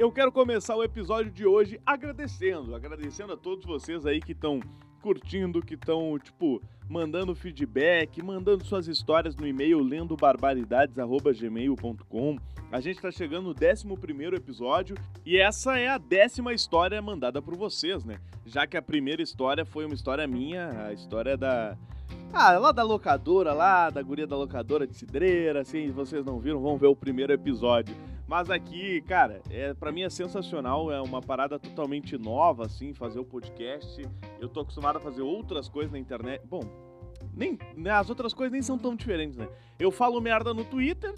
Eu quero começar o episódio de hoje agradecendo, agradecendo a todos vocês aí que estão curtindo, que estão, tipo, mandando feedback, mandando suas histórias no e-mail lendo barbaridades@gmail.com. A gente está chegando no 11 episódio e essa é a décima história mandada por vocês, né? Já que a primeira história foi uma história minha, a história da. Ah, lá da locadora, lá, da guria da locadora de Cidreira, assim, vocês não viram, vão ver o primeiro episódio. Mas aqui, cara, é, para mim é sensacional, é uma parada totalmente nova, assim, fazer o podcast. Eu tô acostumado a fazer outras coisas na internet. Bom, nem, né, as outras coisas nem são tão diferentes, né? Eu falo merda no Twitter,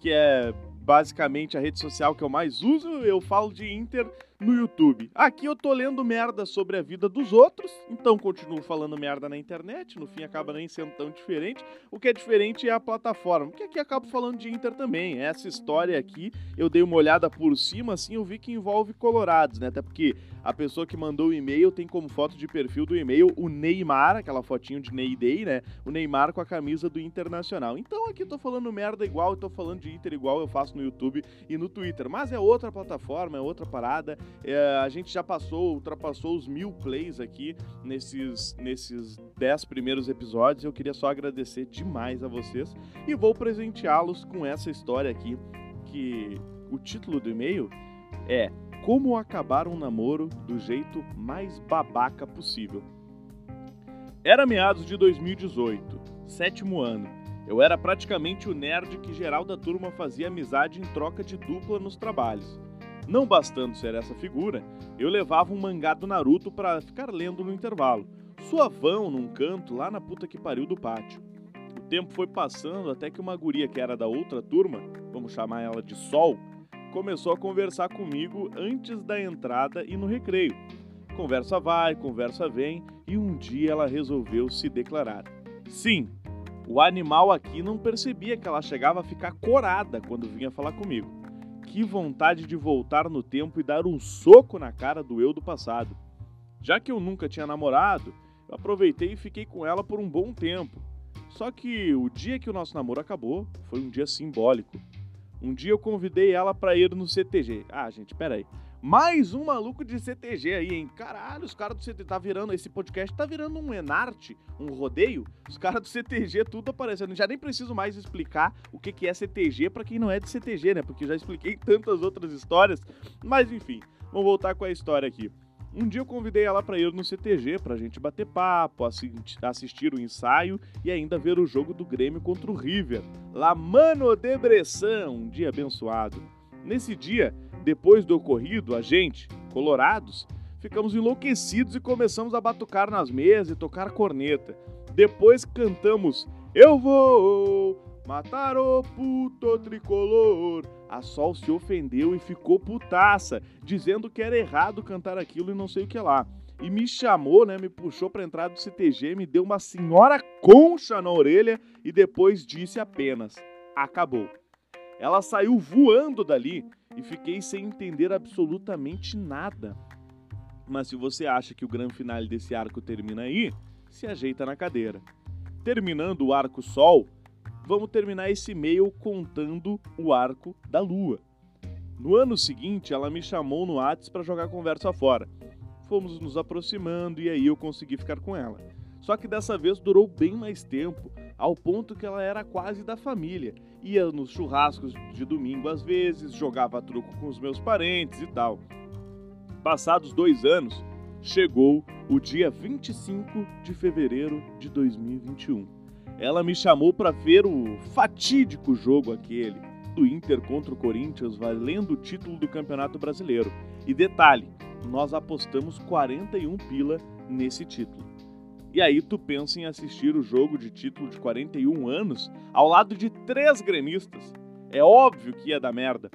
que é basicamente a rede social que eu mais uso, eu falo de Inter no YouTube. Aqui eu tô lendo merda sobre a vida dos outros, então continuo falando merda na internet, no fim acaba nem sendo tão diferente. O que é diferente é a plataforma, porque aqui acabo falando de Inter também. Essa história aqui, eu dei uma olhada por cima, assim, eu vi que envolve colorados, né? Até porque a pessoa que mandou o e-mail tem como foto de perfil do e-mail o Neymar, aquela fotinho de Ney Day, né? O Neymar com a camisa do Internacional. Então aqui eu tô falando merda igual, eu tô falando de Inter igual eu faço no YouTube e no Twitter. Mas é outra plataforma, é outra parada. É, a gente já passou, ultrapassou os mil plays aqui nesses, nesses dez primeiros episódios. Eu queria só agradecer demais a vocês e vou presenteá-los com essa história aqui, que o título do e-mail é Como acabar um namoro do jeito mais babaca possível. Era meados de 2018, sétimo ano. Eu era praticamente o nerd que geral da turma fazia amizade em troca de dupla nos trabalhos. Não bastando ser essa figura, eu levava um mangá do Naruto para ficar lendo no intervalo, suavão num canto lá na puta que pariu do pátio. O tempo foi passando até que uma guria que era da outra turma, vamos chamar ela de Sol, começou a conversar comigo antes da entrada e no recreio. Conversa vai, conversa vem e um dia ela resolveu se declarar. Sim, o animal aqui não percebia que ela chegava a ficar corada quando vinha falar comigo. Que vontade de voltar no tempo e dar um soco na cara do eu do passado. Já que eu nunca tinha namorado, eu aproveitei e fiquei com ela por um bom tempo. Só que o dia que o nosso namoro acabou foi um dia simbólico. Um dia eu convidei ela para ir no CTG. Ah, gente, peraí. Mais um maluco de CTG aí, hein? Caralho, os caras do CTG tá virando. Esse podcast tá virando um Enarte, um rodeio. Os caras do CTG tudo aparecendo. Já nem preciso mais explicar o que, que é CTG para quem não é de CTG, né? Porque já expliquei tantas outras histórias. Mas enfim, vamos voltar com a história aqui. Um dia eu convidei ela para ir no CTG pra gente bater papo, assistir o ensaio e ainda ver o jogo do Grêmio contra o River. La Mano de Bressan, um dia abençoado. Nesse dia, depois do ocorrido, a gente, colorados, ficamos enlouquecidos e começamos a batucar nas mesas e tocar corneta. Depois cantamos Eu vou matar o puto tricolor. A Sol se ofendeu e ficou putaça, dizendo que era errado cantar aquilo e não sei o que lá. E me chamou, né, me puxou para entrar do CTG, me deu uma senhora concha na orelha e depois disse apenas: acabou. Ela saiu voando dali e fiquei sem entender absolutamente nada. Mas se você acha que o grande final desse arco termina aí, se ajeita na cadeira. Terminando o arco Sol, vamos terminar esse e-mail contando o arco da Lua. No ano seguinte, ela me chamou no Whats para jogar conversa fora. Fomos nos aproximando e aí eu consegui ficar com ela. Só que dessa vez durou bem mais tempo, ao ponto que ela era quase da família. Ia nos churrascos de domingo às vezes, jogava truco com os meus parentes e tal. Passados dois anos, chegou o dia 25 de fevereiro de 2021. Ela me chamou para ver o fatídico jogo aquele do Inter contra o Corinthians, valendo o título do Campeonato Brasileiro. E detalhe, nós apostamos 41 pila nesse título. E aí tu pensa em assistir o jogo de título de 41 anos ao lado de três gremistas. É óbvio que ia dar merda.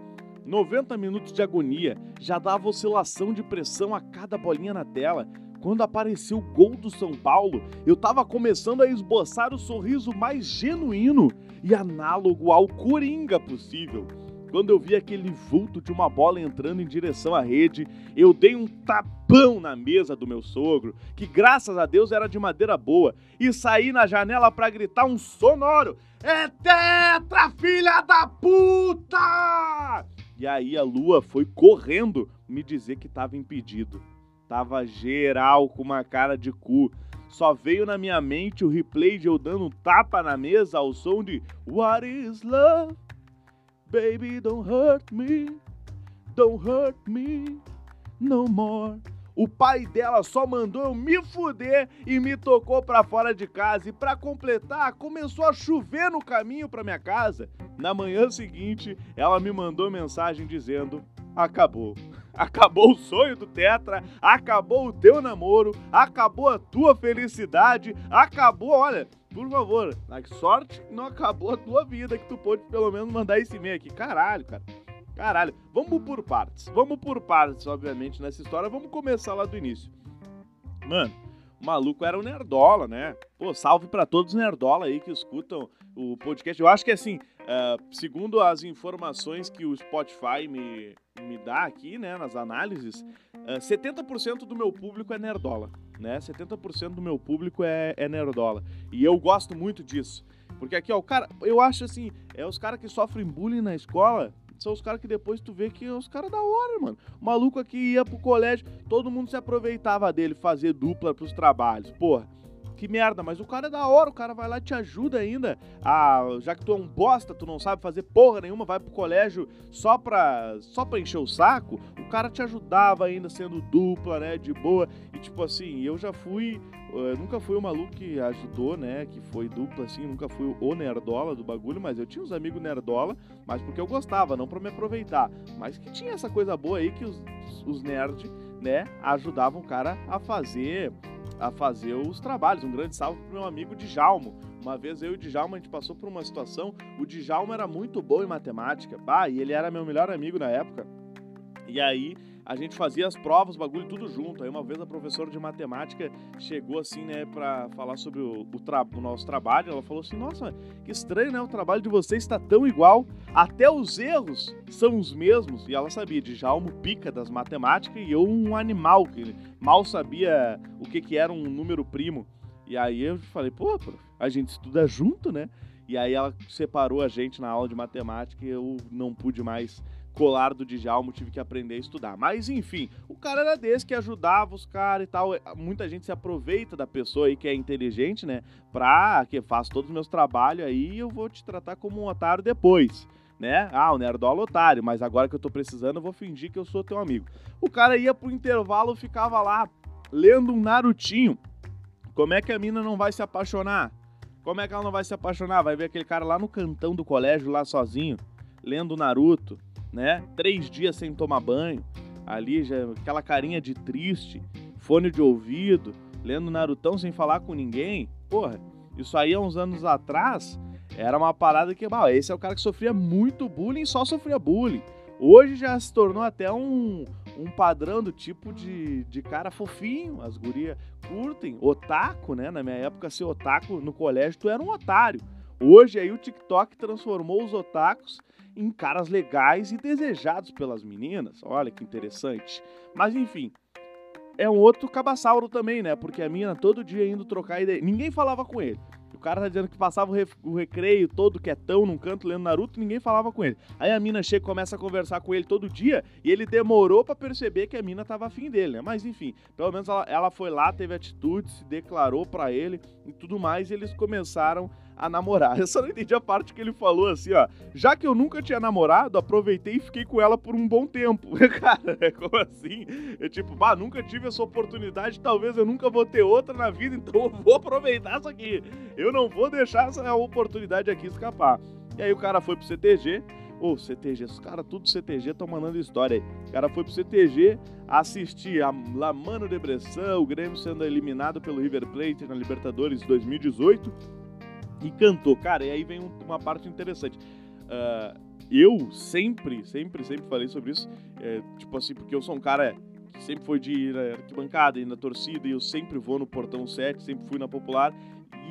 90 minutos de agonia, já dava oscilação de pressão a cada bolinha na tela. Quando apareceu o gol do São Paulo, eu tava começando a esboçar o sorriso mais genuíno e análogo ao Coringa possível. Quando eu vi aquele vulto de uma bola entrando em direção à rede, eu dei um tapão na mesa do meu sogro, que graças a Deus era de madeira boa, e saí na janela para gritar um sonoro: É tetra, filha da puta! E aí a Lua foi correndo me dizer que tava impedido. Tava geral com uma cara de cu. Só veio na minha mente o replay de eu dando um tapa na mesa ao som de What is love? Baby, don't hurt me. Don't hurt me no more. O pai dela só mandou eu me fuder e me tocou para fora de casa. E para completar, começou a chover no caminho para minha casa. Na manhã seguinte, ela me mandou mensagem dizendo: acabou. Acabou o sonho do Tetra, acabou o teu namoro, acabou a tua felicidade, acabou, olha, por favor, a sorte não acabou a tua vida, que tu pôde pelo menos mandar esse e-mail aqui. Caralho, cara. Caralho, vamos por partes. Vamos por partes, obviamente, nessa história. Vamos começar lá do início. Mano, o maluco era um nerdola, né? Pô, salve para todos os nerdola aí que escutam o podcast. Eu acho que assim, uh, segundo as informações que o Spotify me, me dá aqui, né, nas análises, uh, 70% do meu público é nerdola, né? 70% do meu público é, é nerdola. E eu gosto muito disso. Porque aqui, ó, o cara, eu acho assim, é os caras que sofrem bullying na escola, são os caras que depois tu vê que é os caras da hora, mano. O maluco aqui ia pro colégio, todo mundo se aproveitava dele fazer dupla pros trabalhos. Porra, que merda, mas o cara é da hora, o cara vai lá e te ajuda ainda. Ah, já que tu é um bosta, tu não sabe fazer porra nenhuma, vai pro colégio só pra, só pra encher o saco, o cara te ajudava ainda sendo dupla, né, de boa. E tipo assim, eu já fui eu nunca fui o maluco que ajudou, né? Que foi dupla, assim, nunca fui o nerdola do bagulho, mas eu tinha uns amigos nerdola, mas porque eu gostava, não para me aproveitar. Mas que tinha essa coisa boa aí que os, os nerds, né, ajudavam o cara a fazer a fazer os trabalhos. Um grande salve pro meu amigo Djalmo. Uma vez eu e o Djalma, a gente passou por uma situação, o Djalma era muito bom em matemática, bah, e ele era meu melhor amigo na época. E aí a gente fazia as provas, o bagulho tudo junto. Aí uma vez a professora de matemática chegou assim, né, pra falar sobre o, o, tra o nosso trabalho. Ela falou assim: Nossa, que estranho, né? O trabalho de vocês está tão igual. Até os erros são os mesmos. E ela sabia, de Jalmo pica das matemáticas e eu um animal, que mal sabia o que, que era um número primo. E aí eu falei, pô, a gente estuda junto, né? E aí ela separou a gente na aula de matemática e eu não pude mais colar do Djalma, tive que aprender a estudar. Mas enfim, o cara era desse que ajudava os caras e tal. Muita gente se aproveita da pessoa aí que é inteligente, né? Pra que faça todos os meus trabalhos aí eu vou te tratar como um otário depois. Né? Ah, o nerdola otário, mas agora que eu tô precisando, eu vou fingir que eu sou teu amigo. O cara ia pro intervalo, ficava lá lendo um Narutinho. Como é que a mina não vai se apaixonar? Como é que ela não vai se apaixonar? Vai ver aquele cara lá no cantão do colégio, lá sozinho, lendo Naruto, né? Três dias sem tomar banho, ali já aquela carinha de triste, fone de ouvido, lendo Narutão sem falar com ninguém. Porra, isso aí há uns anos atrás era uma parada que, bah, esse é o cara que sofria muito bullying, só sofria bullying. Hoje já se tornou até um, um padrão do tipo de, de cara fofinho. As gurias curtem. Otaku, né? Na minha época, ser otaku no colégio, tu era um otário. Hoje aí o TikTok transformou os otakus em caras legais e desejados pelas meninas. Olha que interessante. Mas enfim, é um outro cabaçauro também, né? Porque a mina todo dia indo trocar ideia. Ninguém falava com ele. O cara tá dizendo que passava o, recreio todo quietão num canto lendo Naruto, ninguém falava com ele. Aí a mina chega e começa a conversar com ele todo dia e ele demorou para perceber que a mina tava afim dele, né? Mas enfim, pelo menos ela, ela foi lá, teve atitude, se declarou para ele e tudo mais, e eles começaram a namorar. Eu só não entendi a parte que ele falou assim, ó. Já que eu nunca tinha namorado, aproveitei e fiquei com ela por um bom tempo. Cara, como assim? Eu tipo, bah, nunca tive essa oportunidade, talvez eu nunca vou ter outra na vida, então eu vou aproveitar isso aqui. Eu não vou deixar essa oportunidade aqui escapar. E aí o cara foi pro CTG, Ô, oh, CTG, os caras tudo CTG estão mandando história aí. O cara foi pro CTG assistir a Lamano de Bressan, o Grêmio sendo eliminado pelo River Plate na Libertadores 2018 e cantou. Cara, e aí vem uma parte interessante. Uh, eu sempre, sempre, sempre falei sobre isso. É, tipo assim, porque eu sou um cara que sempre foi de ir na arquibancada e na torcida, e eu sempre vou no portão 7, sempre fui na popular.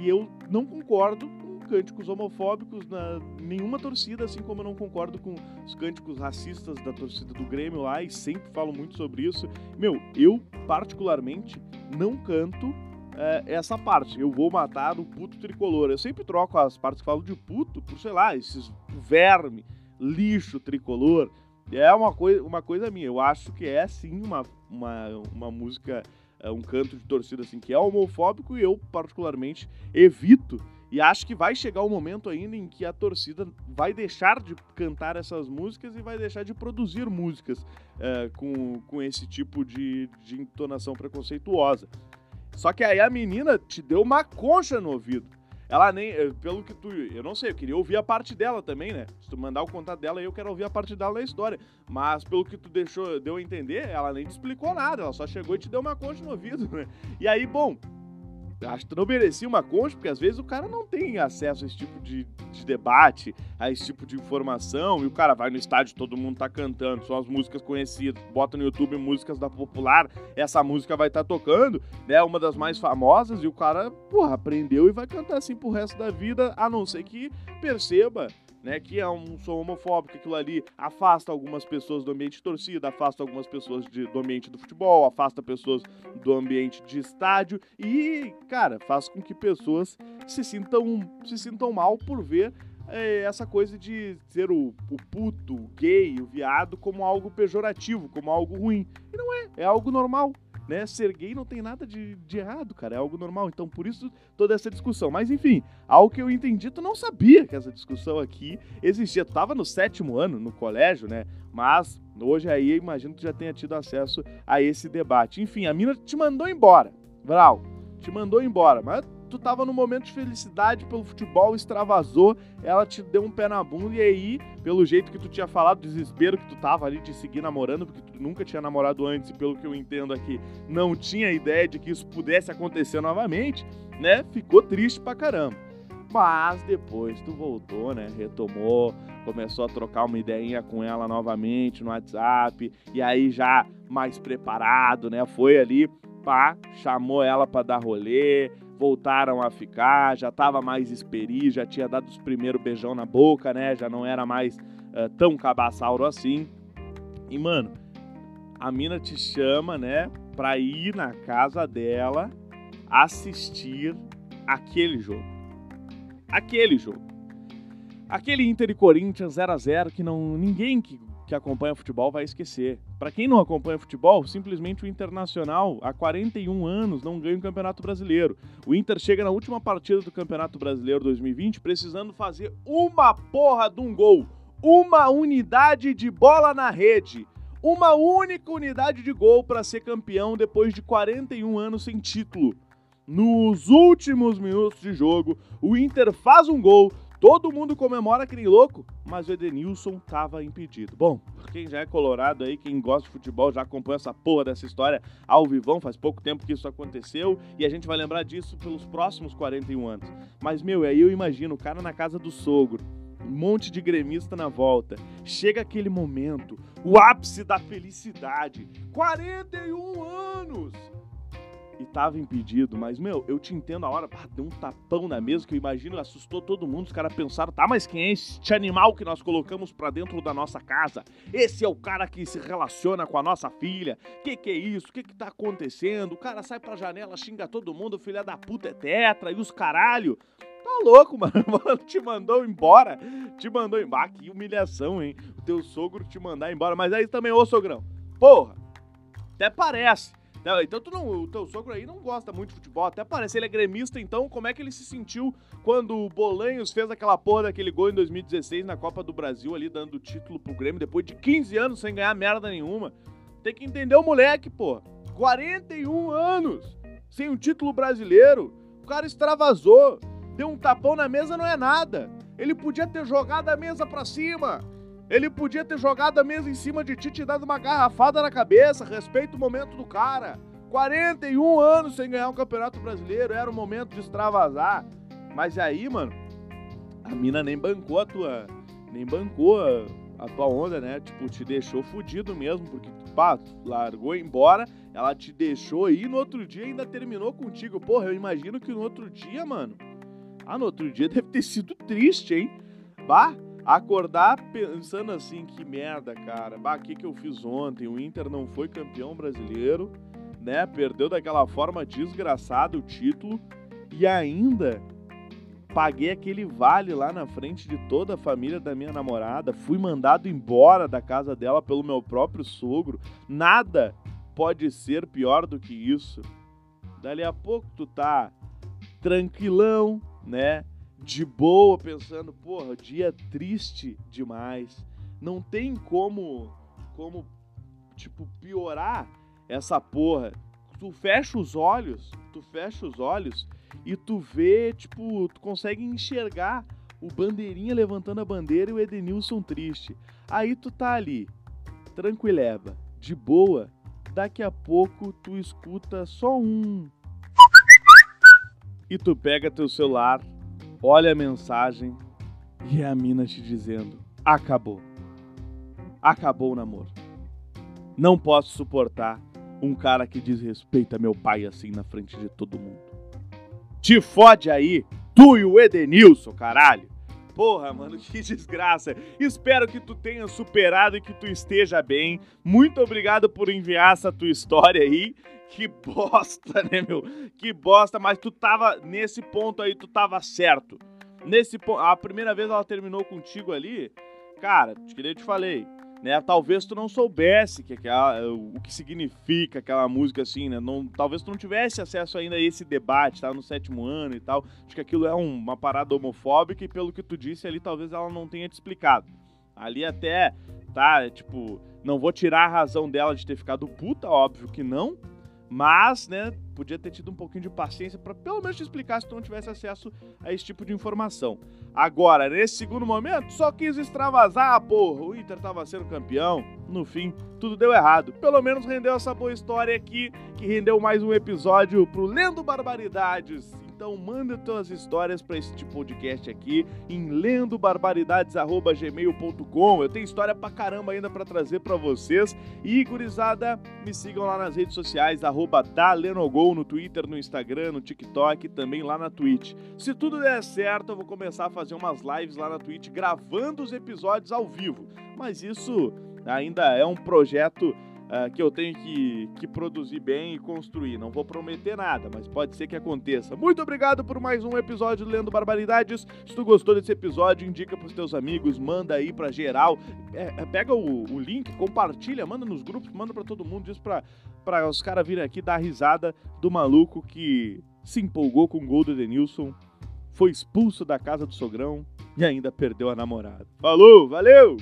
E eu não concordo com cânticos homofóbicos na nenhuma torcida, assim como eu não concordo com os cânticos racistas da torcida do Grêmio lá, e sempre falo muito sobre isso. Meu, eu particularmente não canto é, essa parte. Eu vou matar o puto tricolor. Eu sempre troco as partes que falam de puto por, sei lá, esses verme, lixo tricolor. é uma coisa, uma coisa minha. Eu acho que é sim uma, uma, uma música, é, um canto de torcida assim que é homofóbico e eu particularmente evito. E acho que vai chegar o um momento ainda em que a torcida vai deixar de cantar essas músicas e vai deixar de produzir músicas é, com, com esse tipo de, de entonação preconceituosa. Só que aí a menina te deu uma concha no ouvido. Ela nem, eh, pelo que tu, eu não sei, eu queria ouvir a parte dela também, né? Se tu mandar o contato dela, eu quero ouvir a parte dela da história. Mas pelo que tu deixou, deu a entender, ela nem te explicou nada, ela só chegou e te deu uma concha no ouvido, né? E aí, bom, acho que não merecia uma concha, porque às vezes o cara não tem acesso a esse tipo de, de, debate, a esse tipo de informação, e o cara vai no estádio, todo mundo tá cantando, são as músicas conhecidas, bota no YouTube músicas da popular, essa música vai estar tá tocando, né, uma das mais famosas, e o cara, porra, aprendeu e vai cantar assim pro resto da vida, a não ser que perceba né, que é um som homofóbico, aquilo ali afasta algumas pessoas do ambiente de torcida, afasta algumas pessoas de, do ambiente do futebol, afasta pessoas do ambiente de estádio e, cara, faz com que pessoas se sintam, se sintam mal por ver é, essa coisa de ser o, o puto, o gay, o viado como algo pejorativo, como algo ruim. E não é, é algo normal né? Ser gay não tem nada de, de errado, cara, é algo normal. Então, por isso, toda essa discussão. Mas, enfim, ao que eu entendi, tu não sabia que essa discussão aqui existia. Tu tava no sétimo ano, no colégio, né? Mas, hoje aí, imagino que tu já tenha tido acesso a esse debate. Enfim, a mina te mandou embora, Vral, te mandou embora, mas tu tava num momento de felicidade pelo futebol, extravasou, ela te deu um pé na bunda e aí, pelo jeito que tu tinha falado, desespero que tu tava ali de seguir namorando, porque tu nunca tinha namorado antes e pelo que eu entendo aqui, não tinha ideia de que isso pudesse acontecer novamente, né? Ficou triste pra caramba. Mas depois tu voltou, né? Retomou, começou a trocar uma ideinha com ela novamente no WhatsApp, e aí já mais preparado, né? Foi ali, pá, chamou ela para dar rolê, voltaram a ficar, já tava mais esperi, já tinha dado os primeiros beijão na boca, né? Já não era mais uh, tão cabaçauro assim. E, mano, a mina te chama, né, pra ir na casa dela assistir aquele jogo. Aquele jogo. Aquele Inter e Corinthians 0 a 0 que não ninguém que que acompanha futebol vai esquecer. Para quem não acompanha futebol, simplesmente o Internacional, há 41 anos, não ganha o Campeonato Brasileiro. O Inter chega na última partida do Campeonato Brasileiro 2020 precisando fazer uma porra de um gol, uma unidade de bola na rede. Uma única unidade de gol para ser campeão depois de 41 anos sem título. Nos últimos minutos de jogo, o Inter faz um gol, Todo mundo comemora que nem louco, mas o Edenilson estava impedido. Bom, quem já é colorado aí, quem gosta de futebol, já acompanha essa porra dessa história ao vivão, faz pouco tempo que isso aconteceu e a gente vai lembrar disso pelos próximos 41 anos. Mas, meu, aí eu imagino o cara na casa do sogro, um monte de gremista na volta. Chega aquele momento, o ápice da felicidade. 41 anos! Tava impedido, mas, meu, eu te entendo a hora, pá, deu um tapão na mesa que eu imagino, assustou todo mundo, os caras pensaram, tá, mas quem é este animal que nós colocamos pra dentro da nossa casa? Esse é o cara que se relaciona com a nossa filha, que que é isso, que que tá acontecendo? O cara sai pra janela, xinga todo mundo, filha da puta é tetra, e os caralho... Tá louco, mano. Te mandou embora. Te mandou embora. Ah, que humilhação, hein? O teu sogro te mandar embora. Mas aí também, ô sogrão. Porra. Até parece. Então tu não, o teu sogro aí não gosta muito de futebol, até parece ele é gremista, então como é que ele se sentiu quando o Bolanhos fez aquela porra daquele gol em 2016 na Copa do Brasil ali, dando o título pro Grêmio depois de 15 anos sem ganhar merda nenhuma? Tem que entender o moleque, pô. 41 anos sem um título brasileiro, o cara extravasou, deu um tapão na mesa não é nada. Ele podia ter jogado a mesa pra cima, ele podia ter jogado a mesa em cima de ti e dado uma garrafada na cabeça. Respeita o momento do cara. 41 anos sem ganhar um campeonato brasileiro. Era o momento de extravasar. Mas aí, mano, a mina nem bancou a tua. Nem bancou a, a tua onda, né? Tipo, te deixou fudido mesmo. Porque, pá, largou embora. Ela te deixou e no outro dia ainda terminou contigo. Porra, eu imagino que no outro dia, mano. Ah, no outro dia deve ter sido triste, hein? Bah acordar pensando assim, que merda, cara. Bah, o que, que eu fiz ontem? O Inter não foi campeão brasileiro, né? Perdeu daquela forma desgraçada o título e ainda paguei aquele vale lá na frente de toda a família da minha namorada, fui mandado embora da casa dela pelo meu próprio sogro. Nada pode ser pior do que isso. Dali a pouco tu tá tranquilão, né? De boa, pensando, porra, dia triste demais. Não tem como como tipo piorar essa porra. Tu fecha os olhos, tu fecha os olhos e tu vê, tipo, tu consegue enxergar o bandeirinha levantando a bandeira e o Edenilson triste. Aí tu tá ali, tranquileba, de boa. Daqui a pouco tu escuta só um. E tu pega teu celular, olha a mensagem e é a mina te dizendo: acabou. Acabou o namoro. Não posso suportar um cara que desrespeita meu pai assim na frente de todo mundo. Te fode aí, tu e o Edenilson, caralho. Porra, mano, que desgraça. Espero que tu tenha superado e que tu esteja bem. Muito obrigado por enviar essa tua história aí. Que bosta, né, meu? Que bosta, mas tu tava nesse ponto aí, tu tava certo. Nesse ponto, a primeira vez ela terminou contigo ali, cara, que nem eu te falei, né? Talvez tu não soubesse que aquela, o que significa aquela música assim, né? Não, talvez tu não tivesse acesso ainda a esse debate, tá no sétimo ano e tal. Acho que aquilo é um, uma parada homofóbica e pelo que tu disse ali, talvez ela não tenha te explicado. Ali até, tá, tipo, não vou tirar a razão dela de ter ficado puta, óbvio que não, mas, né, podia ter tido um pouquinho de paciência para pelo menos te explicar se tu não tivesse acesso a esse tipo de informação. Agora, nesse segundo momento, só quis extravasar, porra. O Inter tava sendo campeão. No fim, tudo deu errado. Pelo menos rendeu essa boa história aqui, que rendeu mais um episódio pro Lendo Barbaridades. Então manda tuas histórias para esse podcast aqui em lendobarbaridades@gmail.com. Eu tenho história pra caramba ainda para trazer para vocês. E gurizada, me sigam lá nas redes sociais @dalenogol no Twitter, no Instagram, no TikTok e também lá na Twitch. Se tudo der certo, eu vou começar a fazer umas lives lá na Twitch gravando os episódios ao vivo. Mas isso ainda é um projeto uh, que eu tenho que, que produzir bem e construir. Não vou prometer nada, mas pode ser que aconteça. Muito obrigado por mais um episódio do Lendo Barbaridades. Se tu gostou desse episódio, indica pros teus amigos, manda aí pra geral. É, é, pega o, o, link, compartilha, manda nos grupos, manda pra todo mundo, diz pra, pra os caras virem aqui dar risada do maluco que se empolgou com o gol do Denilson, foi expulso da casa do sogrão e ainda perdeu a namorada. Falou, valeu!